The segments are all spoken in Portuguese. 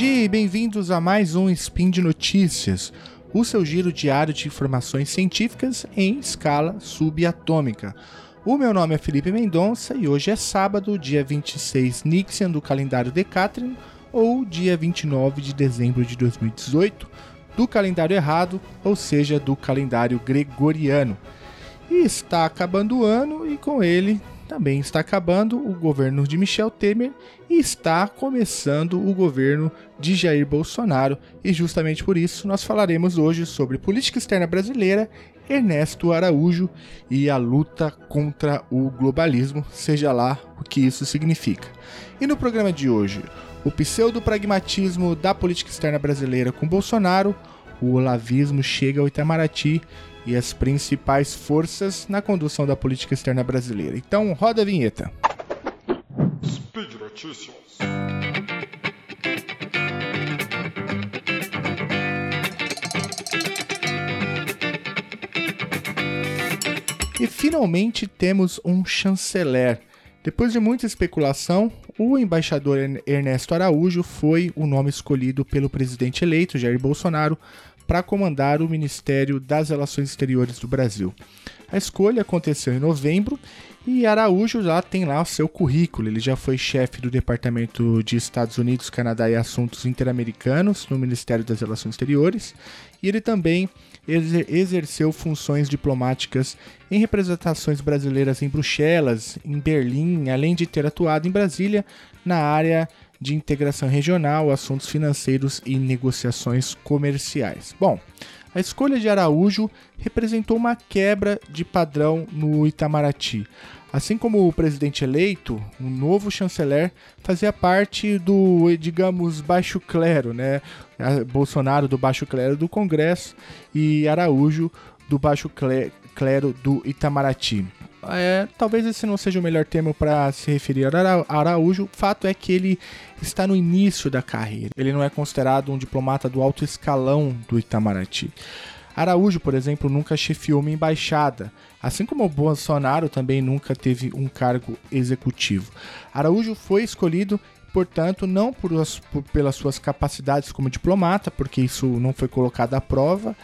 dia e bem-vindos a mais um Spin de Notícias, o seu giro diário de informações científicas em escala subatômica. O meu nome é Felipe Mendonça e hoje é sábado, dia 26 Nixian do calendário Decatrian ou dia 29 de dezembro de 2018 do calendário errado, ou seja, do calendário gregoriano. E está acabando o ano e com ele também está acabando o governo de Michel Temer e está começando o governo de Jair Bolsonaro. E justamente por isso nós falaremos hoje sobre política externa brasileira, Ernesto Araújo e a luta contra o globalismo, seja lá o que isso significa. E no programa de hoje, o pseudo-pragmatismo da política externa brasileira com Bolsonaro, o olavismo chega ao Itamaraty e as principais forças na condução da política externa brasileira. Então, roda a vinheta. Speed Notícias. E finalmente temos um chanceler. Depois de muita especulação, o embaixador Ernesto Araújo foi o nome escolhido pelo presidente eleito Jair Bolsonaro para comandar o Ministério das Relações Exteriores do Brasil. A escolha aconteceu em novembro e Araújo já tem lá o seu currículo. Ele já foi chefe do Departamento de Estados Unidos, Canadá e Assuntos Interamericanos no Ministério das Relações Exteriores e ele também exerceu funções diplomáticas em representações brasileiras em Bruxelas, em Berlim, além de ter atuado em Brasília na área de integração regional, assuntos financeiros e negociações comerciais. Bom, a escolha de Araújo representou uma quebra de padrão no Itamaraty. Assim como o presidente eleito, o novo chanceler fazia parte do, digamos, baixo clero, né? Bolsonaro do baixo clero do Congresso e Araújo do baixo clero do Itamaraty. É, talvez esse não seja o melhor termo para se referir a Araújo. Fato é que ele está no início da carreira. Ele não é considerado um diplomata do alto escalão do Itamaraty. Araújo, por exemplo, nunca chefiou uma embaixada, assim como Bolsonaro também nunca teve um cargo executivo. Araújo foi escolhido, portanto, não por, por pelas suas capacidades como diplomata, porque isso não foi colocado à prova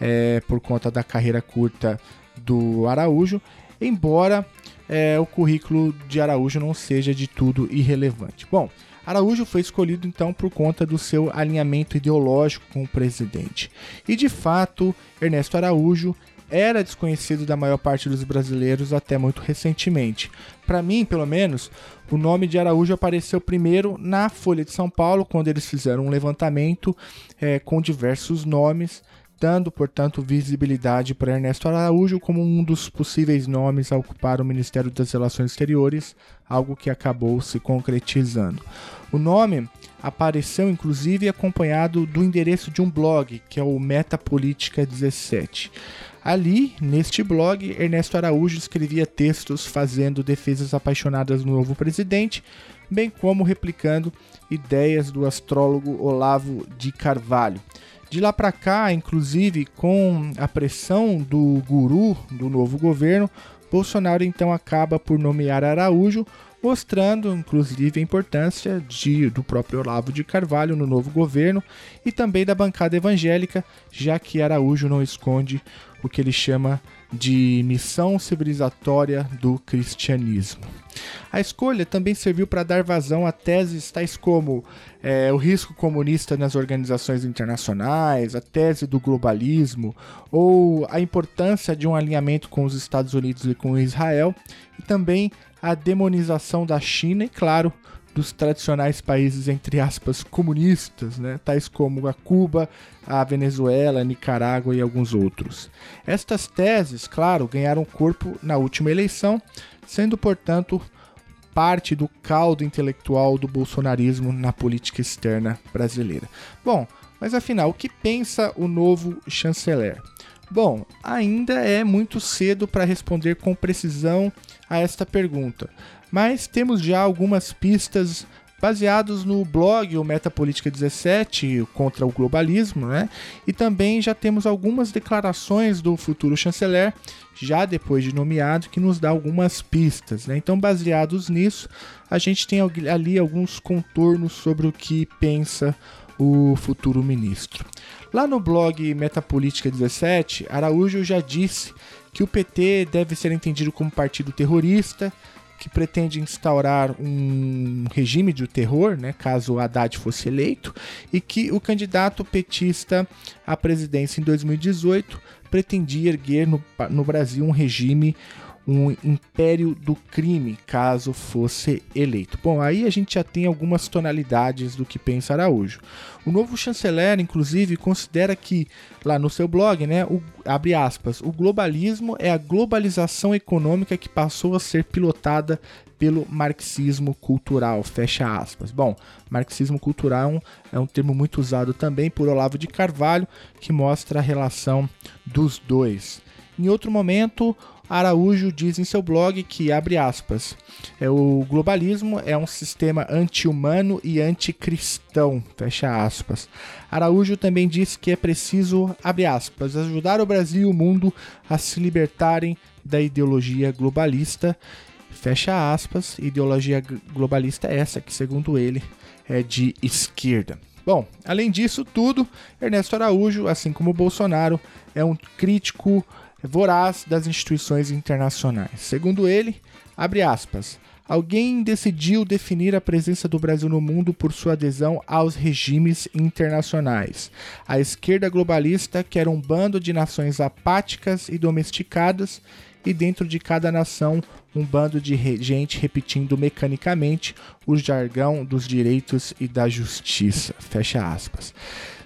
é, por conta da carreira curta do Araújo, embora é, o currículo de Araújo não seja de tudo irrelevante. Bom, Araújo foi escolhido então por conta do seu alinhamento ideológico com o presidente. E de fato, Ernesto Araújo era desconhecido da maior parte dos brasileiros até muito recentemente. Para mim, pelo menos, o nome de Araújo apareceu primeiro na Folha de São Paulo, quando eles fizeram um levantamento é, com diversos nomes dando, portanto, visibilidade para Ernesto Araújo como um dos possíveis nomes a ocupar o Ministério das Relações Exteriores, algo que acabou se concretizando. O nome apareceu inclusive acompanhado do endereço de um blog, que é o Metapolítica 17. Ali, neste blog, Ernesto Araújo escrevia textos fazendo defesas apaixonadas do novo presidente, bem como replicando ideias do astrólogo Olavo de Carvalho. De lá para cá, inclusive com a pressão do guru do novo governo, Bolsonaro então acaba por nomear Araújo, mostrando inclusive a importância de, do próprio Olavo de Carvalho no novo governo e também da bancada evangélica, já que Araújo não esconde o que ele chama de missão civilizatória do cristianismo. A escolha também serviu para dar vazão a teses tais como é, o risco comunista nas organizações internacionais, a tese do globalismo ou a importância de um alinhamento com os Estados Unidos e com Israel, e também a demonização da China e, claro, dos tradicionais países, entre aspas, comunistas, né, tais como a Cuba, a Venezuela, a Nicarágua e alguns outros. Estas teses, claro, ganharam corpo na última eleição, sendo, portanto, parte do caldo intelectual do bolsonarismo na política externa brasileira. Bom, mas afinal, o que pensa o novo chanceler? Bom, ainda é muito cedo para responder com precisão a esta pergunta, mas temos já algumas pistas baseados no blog o Metapolítica 17 contra o globalismo, né? E também já temos algumas declarações do futuro chanceler, já depois de nomeado, que nos dá algumas pistas, né? Então, baseados nisso, a gente tem ali alguns contornos sobre o que pensa o futuro ministro. Lá no blog Metapolítica 17, Araújo já disse que o PT deve ser entendido como partido terrorista, que pretende instaurar um regime de terror, né, caso Haddad fosse eleito, e que o candidato petista à presidência em 2018 pretendia erguer no, no Brasil um regime um império do crime, caso fosse eleito. Bom, aí a gente já tem algumas tonalidades do que pensa Araújo. O novo chanceler, inclusive, considera que, lá no seu blog, né, o, abre aspas, o globalismo é a globalização econômica que passou a ser pilotada pelo marxismo cultural, fecha aspas. Bom, marxismo cultural é um, é um termo muito usado também por Olavo de Carvalho, que mostra a relação dos dois. Em outro momento, Araújo diz em seu blog que, abre aspas, é, o globalismo é um sistema anti-humano e anticristão, fecha aspas. Araújo também diz que é preciso, abre aspas, ajudar o Brasil e o mundo a se libertarem da ideologia globalista, fecha aspas, ideologia globalista é essa que, segundo ele, é de esquerda. Bom, além disso tudo, Ernesto Araújo, assim como Bolsonaro, é um crítico voraz das instituições internacionais. Segundo ele, abre aspas, alguém decidiu definir a presença do Brasil no mundo por sua adesão aos regimes internacionais. A esquerda globalista quer um bando de nações apáticas e domesticadas e dentro de cada nação um bando de gente repetindo mecanicamente o jargão dos direitos e da justiça. Fecha aspas.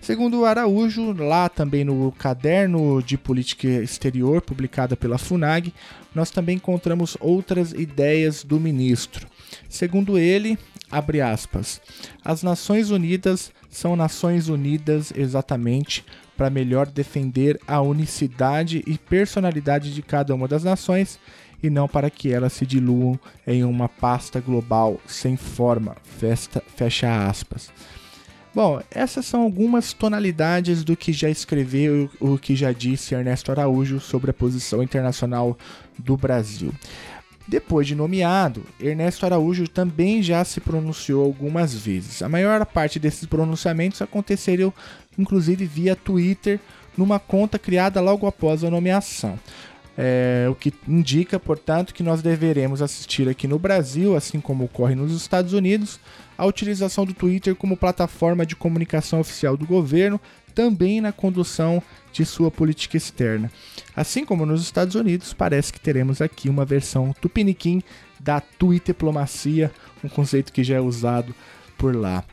Segundo Araújo, lá também no caderno de política exterior publicada pela FUNAG, nós também encontramos outras ideias do ministro. Segundo ele, abre aspas, as Nações Unidas são Nações Unidas exatamente para melhor defender a unicidade e personalidade de cada uma das nações e não para que elas se diluam em uma pasta global sem forma. Festa, fecha aspas. Bom, essas são algumas tonalidades do que já escreveu, o que já disse Ernesto Araújo sobre a posição internacional do Brasil. Depois de nomeado, Ernesto Araújo também já se pronunciou algumas vezes. A maior parte desses pronunciamentos aconteceram inclusive via Twitter, numa conta criada logo após a nomeação. É, o que indica, portanto, que nós deveremos assistir aqui no Brasil, assim como ocorre nos Estados Unidos, a utilização do Twitter como plataforma de comunicação oficial do governo, também na condução de sua política externa. Assim como nos Estados Unidos, parece que teremos aqui uma versão tupiniquim da Twittiplomacia, um conceito que já é usado por lá.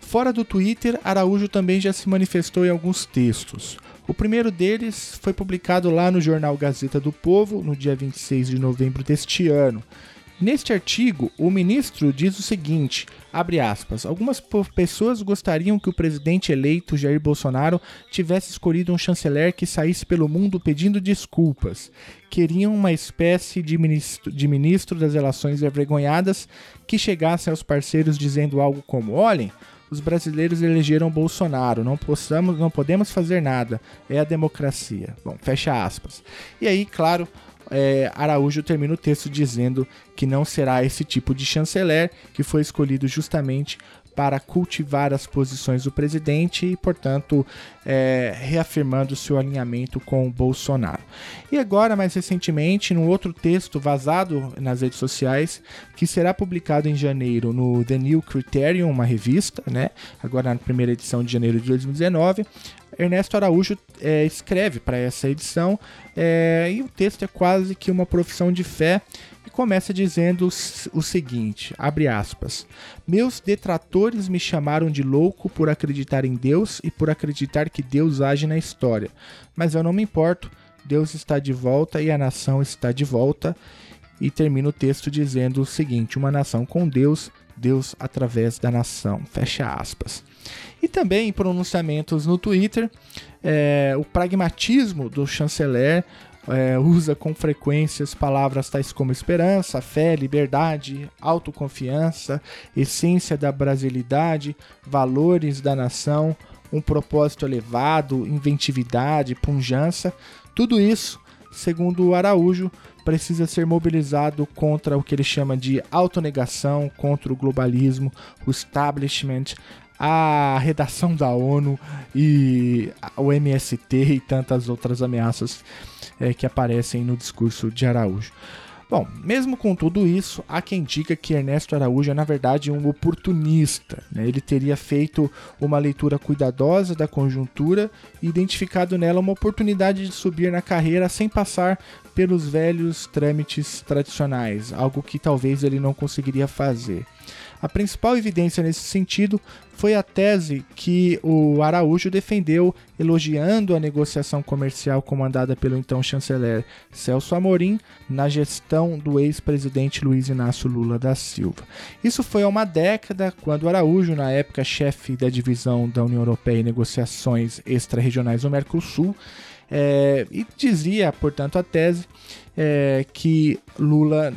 Fora do Twitter, Araújo também já se manifestou em alguns textos. O primeiro deles foi publicado lá no jornal Gazeta do Povo, no dia 26 de novembro deste ano. Neste artigo, o ministro diz o seguinte: abre aspas, algumas pessoas gostariam que o presidente eleito Jair Bolsonaro tivesse escolhido um chanceler que saísse pelo mundo pedindo desculpas. Queriam uma espécie de ministro, de ministro das relações envergonhadas que chegasse aos parceiros dizendo algo como: olhem, os brasileiros elegeram Bolsonaro, não possamos, não podemos fazer nada, é a democracia. Bom, fecha aspas. E aí, claro, é, Araújo termina o texto dizendo que não será esse tipo de chanceler que foi escolhido justamente para cultivar as posições do presidente e, portanto, é, reafirmando seu alinhamento com Bolsonaro. E agora, mais recentemente, num outro texto vazado nas redes sociais, que será publicado em janeiro no The New Criterion, uma revista, né? agora na primeira edição de janeiro de 2019, Ernesto Araújo é, escreve para essa edição é, e o texto é quase que uma profissão de fé e começa dizendo o seguinte, abre aspas, meus detratores me chamaram de louco por acreditar em Deus e por acreditar que Deus age na história, mas eu não me importo, Deus está de volta e a nação está de volta e termina o texto dizendo o seguinte, uma nação com Deus, Deus através da nação, fecha aspas. E também pronunciamentos no Twitter, é, o pragmatismo do chanceler é, usa com frequência palavras tais como esperança, fé, liberdade, autoconfiança, essência da brasilidade, valores da nação, um propósito elevado, inventividade, punjança. Tudo isso, segundo Araújo, precisa ser mobilizado contra o que ele chama de autonegação, contra o globalismo, o establishment, a redação da ONU e o MST e tantas outras ameaças é, que aparecem no discurso de Araújo. Bom, mesmo com tudo isso, há quem diga que Ernesto Araújo é na verdade um oportunista. Né? Ele teria feito uma leitura cuidadosa da conjuntura e identificado nela uma oportunidade de subir na carreira sem passar pelos velhos trâmites tradicionais, algo que talvez ele não conseguiria fazer. A principal evidência nesse sentido foi a tese que o Araújo defendeu, elogiando a negociação comercial comandada pelo então chanceler Celso Amorim na gestão do ex-presidente Luiz Inácio Lula da Silva. Isso foi há uma década, quando Araújo, na época chefe da divisão da União Europeia em negociações extra-regionais do Mercosul, é, e dizia, portanto, a tese é, que Lula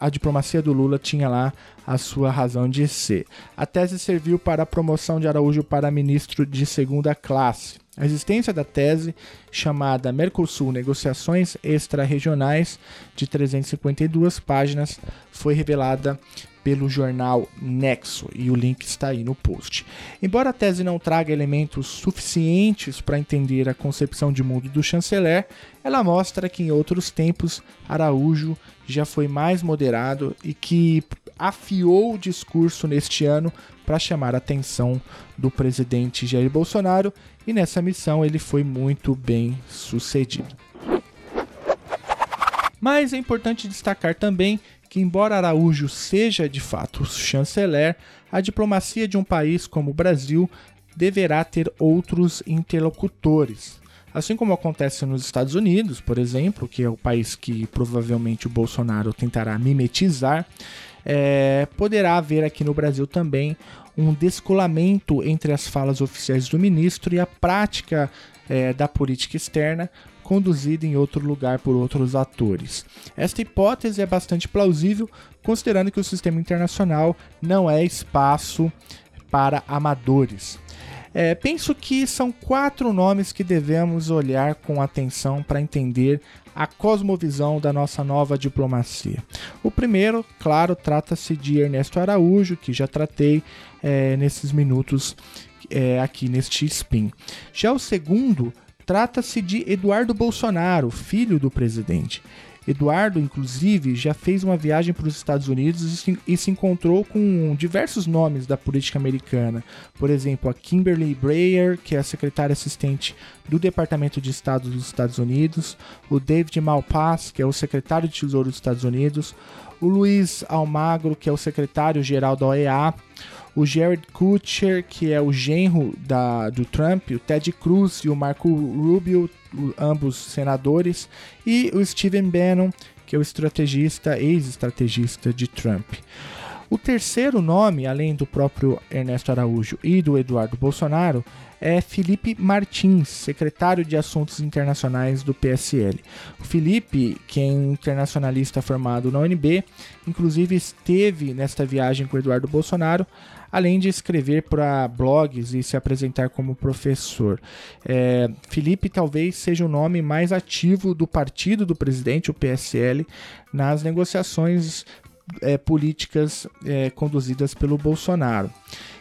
a diplomacia do Lula tinha lá a sua razão de ser. A tese serviu para a promoção de Araújo para ministro de segunda classe. A existência da tese, chamada Mercosul Negociações Extra-Regionais, de 352 páginas, foi revelada pelo jornal Nexo e o link está aí no post. Embora a tese não traga elementos suficientes para entender a concepção de mundo do chanceler, ela mostra que em outros tempos Araújo já foi mais moderado e que afiou o discurso neste ano para chamar a atenção do presidente Jair Bolsonaro e nessa missão ele foi muito bem sucedido. Mas é importante destacar também que, embora Araújo seja de fato chanceler, a diplomacia de um país como o Brasil deverá ter outros interlocutores. Assim como acontece nos Estados Unidos, por exemplo, que é o país que provavelmente o Bolsonaro tentará mimetizar, é, poderá haver aqui no Brasil também um descolamento entre as falas oficiais do ministro e a prática é, da política externa, conduzida em outro lugar por outros atores. Esta hipótese é bastante plausível, considerando que o sistema internacional não é espaço para amadores. É, penso que são quatro nomes que devemos olhar com atenção para entender a cosmovisão da nossa nova diplomacia. O primeiro, claro, trata-se de Ernesto Araújo, que já tratei é, nesses minutos é, aqui neste spin. Já o segundo Trata-se de Eduardo Bolsonaro, filho do presidente. Eduardo, inclusive, já fez uma viagem para os Estados Unidos e se, e se, encontrou com diversos nomes da política americana. Por exemplo, a Kimberly Breyer, que é a secretária assistente do Departamento de Estado dos Estados Unidos, o David Malpass, que é o secretário de Tesouro dos Estados Unidos, o Luiz Almagro, que é o secretário-geral da OEA, o Jared Kushner, que é o genro da, do Trump, o Ted Cruz e o Marco Rubio, ambos senadores, e o Steven Bannon, que é o estrategista, ex-estrategista de Trump. O terceiro nome, além do próprio Ernesto Araújo e do Eduardo Bolsonaro, é Felipe Martins, secretário de Assuntos Internacionais do PSL. O Felipe, que é um internacionalista formado na UNB, inclusive esteve nesta viagem com o Eduardo Bolsonaro, além de escrever para blogs e se apresentar como professor. É, Felipe talvez seja o nome mais ativo do partido do presidente, o PSL, nas negociações é, políticas é, conduzidas pelo Bolsonaro.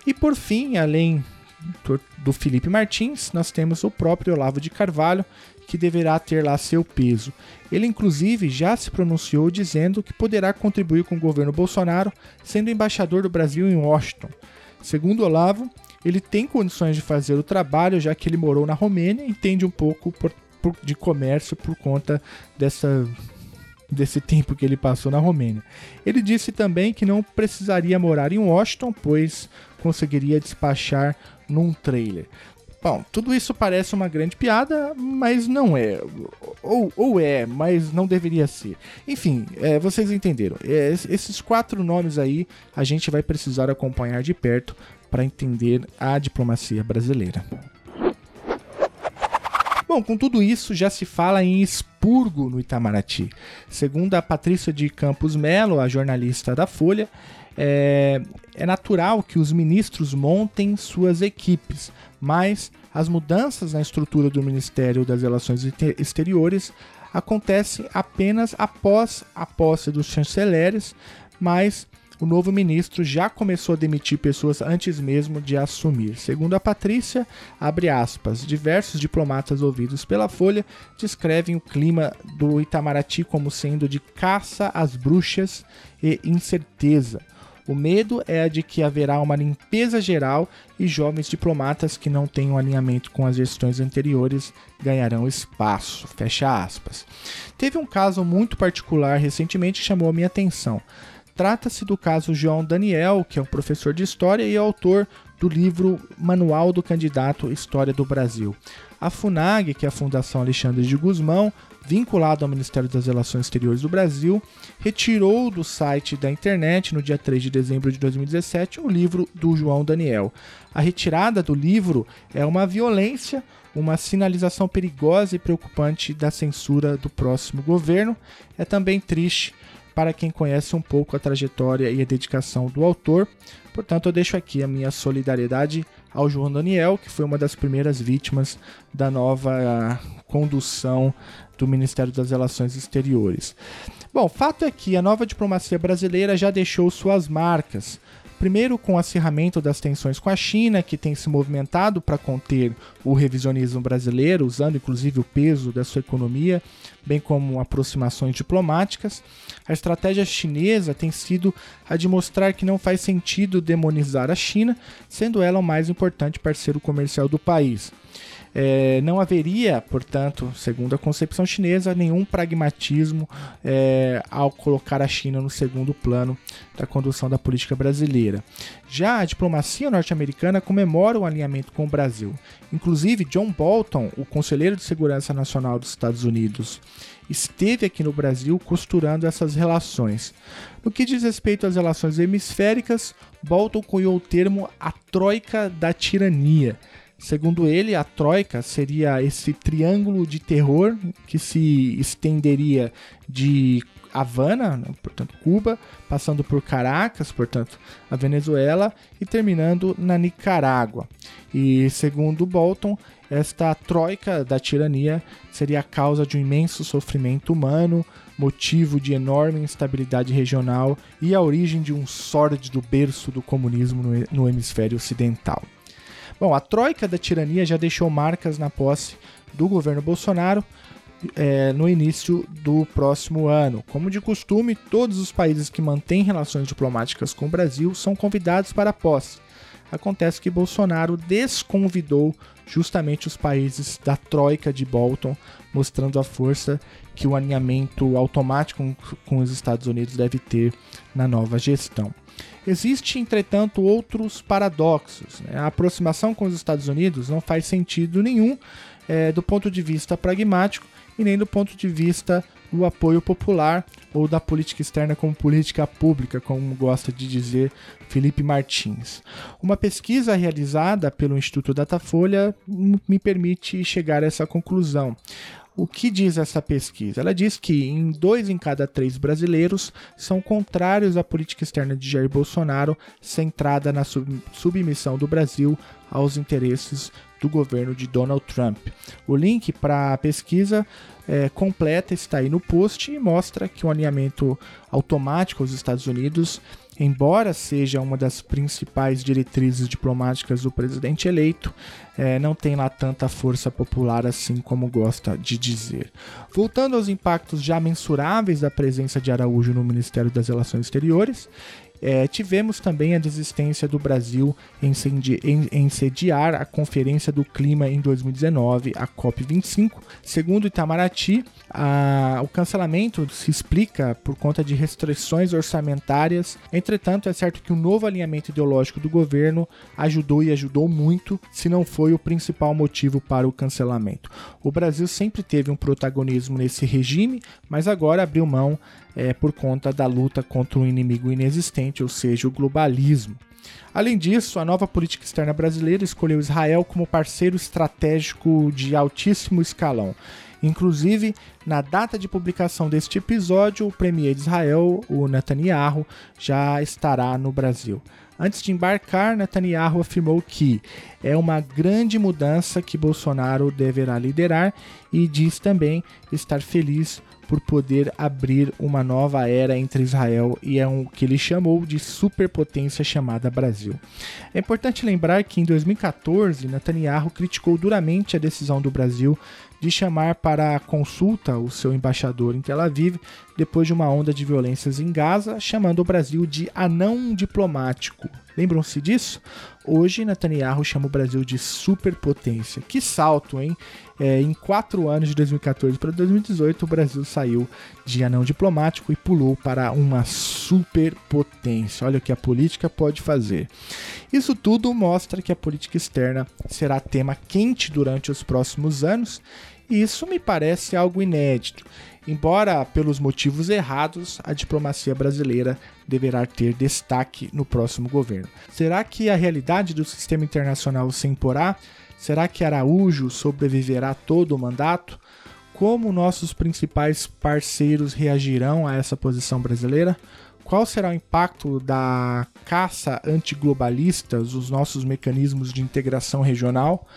E por fim, além do, Felipe Martins, nós temos o próprio Olavo de Carvalho, que deverá ter lá seu peso. Ele, inclusive, já se pronunciou dizendo que poderá contribuir com o governo Bolsonaro, sendo embaixador do Brasil em Washington. Segundo Olavo, ele tem condições de fazer o trabalho, já que ele morou na Romênia e entende um pouco por, por, de comércio por conta dessa desse tempo que ele passou na Romênia. Ele disse também que não precisaria morar em Washington, pois conseguiria despachar num trailer. Bom, tudo isso parece uma grande piada, mas não é. Ou, ou é, mas não deveria ser. Enfim, é, vocês entenderam. É, esses quatro nomes aí a gente vai precisar acompanhar de perto para entender a diplomacia brasileira. Bom, com tudo isso, já se fala em expurgo no Itamaraty. Segundo a Patrícia de Campos Melo, a jornalista da Folha, é, é natural que os ministros montem suas equipes, mas as mudanças na estrutura do Ministério das Relações Exteriores acontecem apenas após a posse dos chanceleres, mas o novo ministro já começou a demitir pessoas antes mesmo de assumir. Segundo a Patrícia, aspas, diversos diplomatas ouvidos pela Folha descrevem o clima do Itamaraty como sendo de caça às bruxas e incerteza. O medo é de que haverá uma limpeza geral e jovens diplomatas que não tenham alinhamento com as gestões anteriores ganharão espaço. Fecha aspas. Teve um caso muito particular recentemente que chamou a minha atenção. Trata-se do caso João Daniel, que é um professor de história e autor do livro Manual do Candidato História do Brasil. A FUNAG, que é a Fundação Alexandre de Guzmão, vinculado ao Ministério das Relações Exteriores do Brasil, retirou do site da internet, no dia 3 de dezembro de 2017, o livro do João Daniel. A retirada do livro é uma violência, uma sinalização perigosa e preocupante da censura do próximo governo. É também triste para quem conhece um pouco a trajetória e a dedicação do autor. Portanto, eu deixo aqui a minha solidariedade ao João Daniel, que foi uma das primeiras vítimas da nova condução do Ministério das Relações Exteriores. Bom, fato é que a nova diplomacia brasileira já deixou suas marcas. Primeiro, com o acirramento das tensões com a China, que tem se movimentado para conter o revisionismo brasileiro, usando inclusive o peso da sua economia, bem como aproximações diplomáticas. A estratégia chinesa tem sido a de mostrar que não faz sentido demonizar a China, sendo ela o mais importante parceiro comercial do país. É, não haveria, portanto, segundo a concepção chinesa, nenhum pragmatismo é, ao colocar a China no segundo plano da condução da política brasileira. Já a diplomacia norte-americana comemora o alinhamento com o Brasil. Inclusive, John Bolton, o conselheiro de segurança nacional dos Estados Unidos, esteve aqui no Brasil costurando essas relações. No que diz respeito às relações hemisféricas, Bolton cunhou o termo a troika da tirania Segundo ele, a Troika seria esse triângulo de terror que se estenderia de Havana, né, portanto Cuba, passando por Caracas, portanto a Venezuela, e terminando na Nicarágua. E segundo Bolton, esta troika da tirania seria a causa de um imenso sofrimento humano, motivo de enorme instabilidade regional e a origem de um sórdido berço do comunismo no, no hemisfério ocidental. Bom, a troika da tirania já deixou marcas na posse do governo Bolsonaro é, no início do próximo ano. Como de costume, todos os países que mantêm relações diplomáticas com o Brasil são convidados para a posse. Acontece que Bolsonaro desconvidou justamente os países da troika de Bolton, mostrando a força que o alinhamento automático com os Estados Unidos deve ter na nova gestão. Existem, entretanto, outros paradoxos. Né? A aproximação com os Estados Unidos não faz sentido nenhum é, do ponto de vista pragmático e nem do ponto de vista do apoio popular ou da política externa como política pública, como gosta de dizer Felipe Martins. Uma pesquisa realizada pelo Instituto Datafolha me permite chegar a essa conclusão. O que diz essa pesquisa? Ela diz que em dois em cada três brasileiros são contrários à política externa de Jair Bolsonaro, centrada na submissão do Brasil aos interesses do governo de Donald Trump. O link para a pesquisa é, completa está aí no post e mostra que o alinhamento automático aos Estados Unidos embora seja uma das principais diretrizes diplomáticas do presidente eleito, é, não tem lá tanta força popular assim como gosta de dizer. Voltando aos impactos já mensuráveis da presença de Araújo no Ministério das Relações Exteriores, é, tivemos também a desistência do Brasil em, em, sediar a Conferência do Clima em 2019, a COP25. Segundo Itamaraty, a, o cancelamento se explica por conta de restrições orçamentárias. Entretanto, é certo que o novo alinhamento ideológico do governo ajudou e ajudou muito, se não foi o principal motivo para o cancelamento. O Brasil sempre teve um protagonismo nesse regime, mas agora abriu mão é, por conta da luta contra um inimigo inexistente, ou seja, o globalismo. Além disso, a nova política externa brasileira escolheu Israel como parceiro estratégico de altíssimo escalão. Inclusive, na data de publicação deste episódio, o premier de Israel, o Netanyahu, já estará no Brasil. Antes de embarcar, Netanyahu afirmou que é uma grande mudança que Bolsonaro deverá liderar e diz também estar feliz por poder abrir uma nova era entre Israel e é um que ele chamou de superpotência chamada Brasil. É importante lembrar que em 2014 Netanyahu criticou duramente a decisão do Brasil de chamar para consulta o seu embaixador em Tel Aviv depois de uma onda de violências em Gaza, chamando o Brasil de anão diplomático. Lembram-se disso? Hoje, Netanyahu chama o Brasil de superpotência. Que salto, hein? É, em quatro anos, de 2014 para 2018, o Brasil saiu de anão diplomático e pulou para uma superpotência. Olha o que a política pode fazer. Isso tudo mostra que a política externa será tema quente durante os próximos anos, e isso me parece algo inédito. Embora pelos motivos errados, a diplomacia brasileira deverá ter destaque no próximo governo. Será que a realidade do sistema internacional se imporá? Será que Araújo sobreviverá todo o mandato? Como nossos principais parceiros reagirão a essa posição brasileira? Qual será o impacto da caça antiglobalista, os nossos mecanismos de integração regional?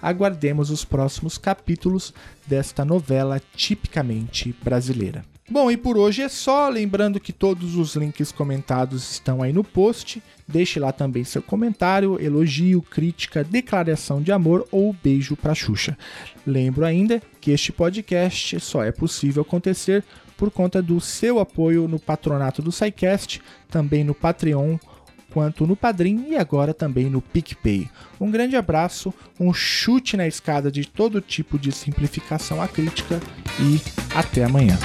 Aguardemos os próximos capítulos desta novela tipicamente brasileira. Bom, e por hoje é só. Lembrando que todos os links comentados estão aí no post. Deixe lá também seu comentário, elogio, crítica, declaração de amor ou beijo para Xuxa. Lembro ainda que este podcast só é possível acontecer por conta do seu apoio no patronato do SciCast, também no Patreon, quanto no Padrim e agora também no PicPay. Um grande abraço, um chute na escada de todo tipo de simplificação à crítica e até amanhã.